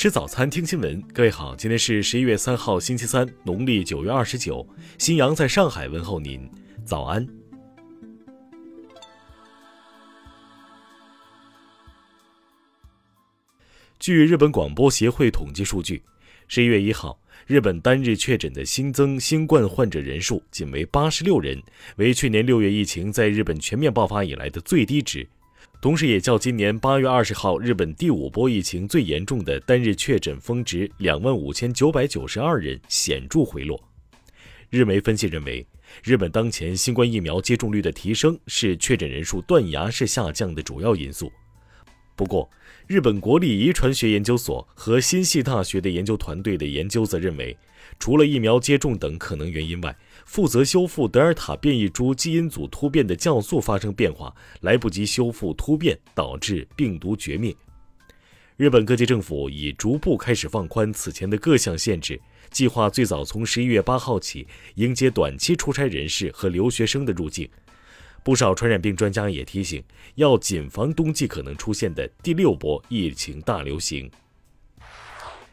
吃早餐，听新闻。各位好，今天是十一月三号，星期三，农历九月二十九。新阳在上海问候您，早安。据日本广播协会统计数据，十一月一号，日本单日确诊的新增新冠患者人数仅为八十六人，为去年六月疫情在日本全面爆发以来的最低值。同时，也较今年八月二十号日本第五波疫情最严重的单日确诊峰值两万五千九百九十二人显著回落。日媒分析认为，日本当前新冠疫苗接种率的提升是确诊人数断崖式下降的主要因素。不过，日本国立遗传学研究所和新系大学的研究团队的研究则认为，除了疫苗接种等可能原因外，负责修复德尔塔变异株基因组突变的酵素发生变化，来不及修复突变，导致病毒绝灭。日本各界政府已逐步开始放宽此前的各项限制，计划最早从十一月八号起迎接短期出差人士和留学生的入境。不少传染病专家也提醒，要谨防冬季可能出现的第六波疫情大流行。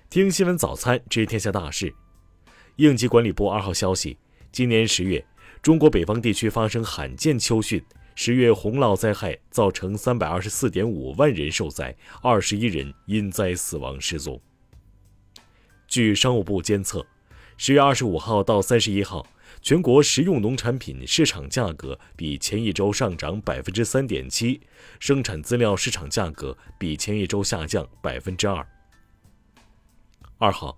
听新闻早餐知天下大事，应急管理部二号消息。今年十月，中国北方地区发生罕见秋汛，十月洪涝灾害造成三百二十四点五万人受灾，二十一人因灾死亡失踪。据商务部监测，十月二十五号到三十一号，全国食用农产品市场价格比前一周上涨百分之三点七，生产资料市场价格比前一周下降百分之二。二号。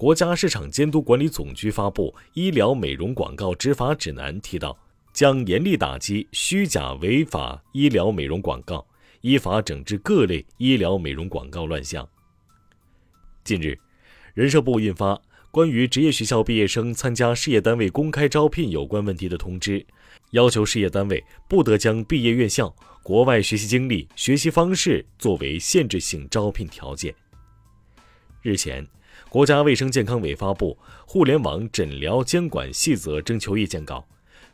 国家市场监督管理总局发布《医疗美容广告执法指南》，提到将严厉打击虚假违法医疗美容广告，依法整治各类医疗美容广告乱象。近日，人社部印发《关于职业学校毕业生参加事业单位公开招聘有关问题的通知》，要求事业单位不得将毕业院校、国外学习经历、学习方式作为限制性招聘条件。日前。国家卫生健康委发布《互联网诊疗监管细则》征求意见稿，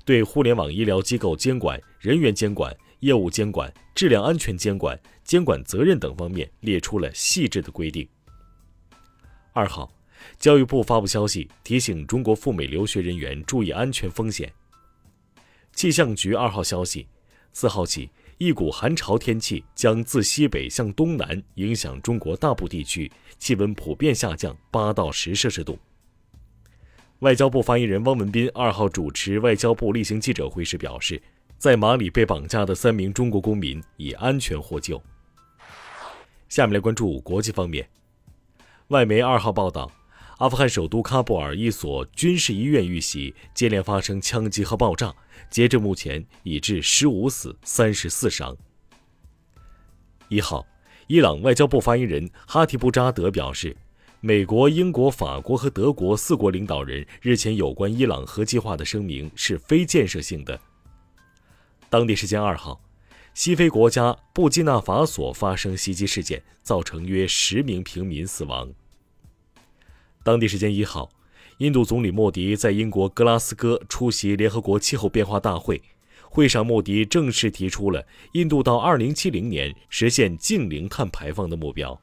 对互联网医疗机构监管、人员监管、业务监管、质量安全监管、监管责任等方面列出了细致的规定。二号，教育部发布消息，提醒中国赴美留学人员注意安全风险。气象局二号消息，四号起。一股寒潮天气将自西北向东南影响中国大部地区，气温普遍下降八到十摄氏度。外交部发言人汪文斌二号主持外交部例行记者会时表示，在马里被绑架的三名中国公民已安全获救。下面来关注国际方面，外媒二号报道。阿富汗首都喀布尔一所军事医院遇袭，接连发生枪击和爆炸，截至目前已致十五死三十四伤。一号，伊朗外交部发言人哈提布扎德表示，美国、英国、法国和德国四国领导人日前有关伊朗核计划的声明是非建设性的。当地时间二号，西非国家布基纳法索发生袭击事件，造成约十名平民死亡。当地时间一号，印度总理莫迪在英国格拉斯哥出席联合国气候变化大会。会上，莫迪正式提出了印度到2070年实现净零碳排放的目标。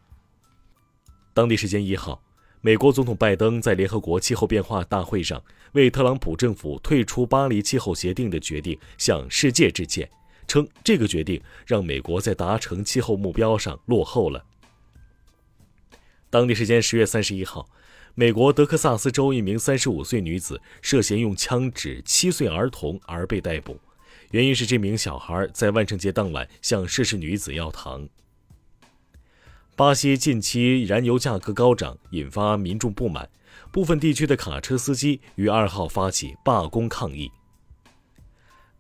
当地时间一号，美国总统拜登在联合国气候变化大会上为特朗普政府退出巴黎气候协定的决定向世界致歉，称这个决定让美国在达成气候目标上落后了。当地时间十月三十一号。美国德克萨斯州一名三十五岁女子涉嫌用枪指七岁儿童而被逮捕，原因是这名小孩在万圣节当晚向涉事女子要糖。巴西近期燃油价格高涨，引发民众不满，部分地区的卡车司机于二号发起罢工抗议。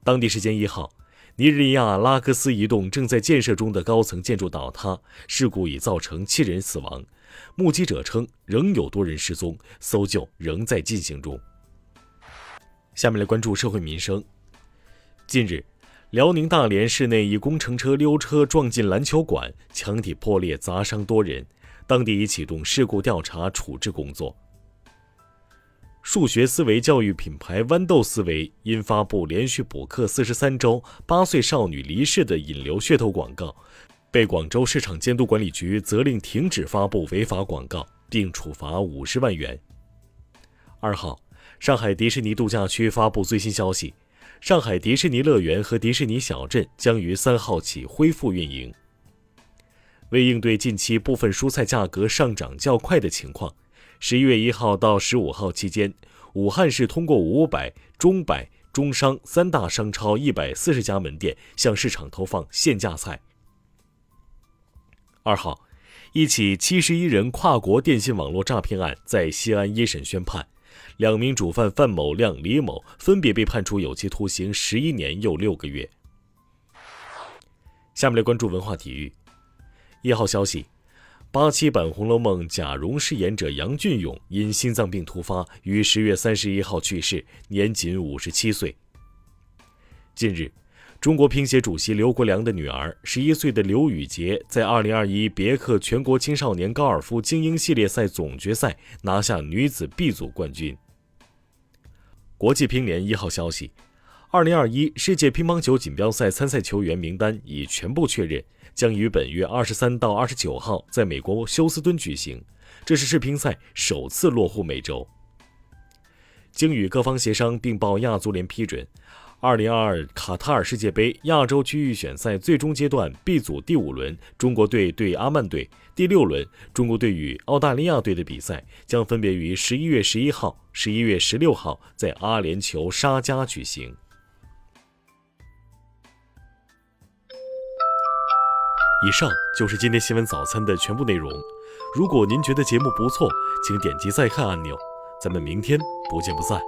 当地时间一号，尼日利亚拉各斯一栋正在建设中的高层建筑倒塌，事故已造成七人死亡。目击者称，仍有多人失踪，搜救仍在进行中。下面来关注社会民生。近日，辽宁大连市内一工程车溜车撞进篮球馆，墙体破裂，砸伤多人，当地已启动事故调查处置工作。数学思维教育品牌豌豆思维因发布连续补课四十三周八岁少女离世的引流噱头广告。被广州市场监督管理局责令停止发布违法广告，并处罚五十万元。二号，上海迪士尼度假区发布最新消息，上海迪士尼乐园和迪士尼小镇将于三号起恢复运营。为应对近期部分蔬菜价格上涨较快的情况，十一月一号到十五号期间，武汉市通过五百、中百、中商三大商超一百四十家门店向市场投放限价菜。二号，一起七十一人跨国电信网络诈骗案在西安一审宣判，两名主犯范某亮、李某分别被判处有期徒刑十一年又六个月。下面来关注文化体育。一号消息，八七版《红楼梦》贾蓉饰演者杨俊勇因心脏病突发，于十月三十一号去世，年仅五十七岁。近日。中国乒协主席刘国梁的女儿，十一岁的刘雨洁，在二零二一别克全国青少年高尔夫精英系列赛总决赛拿下女子 B 组冠军。国际乒联一号消息，二零二一世界乒乓球锦标赛参赛球员名单已全部确认，将于本月二十三到二十九号在美国休斯敦举行，这是世乒赛首次落户美洲。经与各方协商并报亚足联批准。二零二二卡塔尔世界杯亚洲区域选赛最终阶段 B 组第五轮，中国队对阿曼队；第六轮，中国队与澳大利亚队的比赛将分别于十一月十一号、十一月十六号在阿联酋沙迦举行。以上就是今天新闻早餐的全部内容。如果您觉得节目不错，请点击再看按钮。咱们明天不见不散。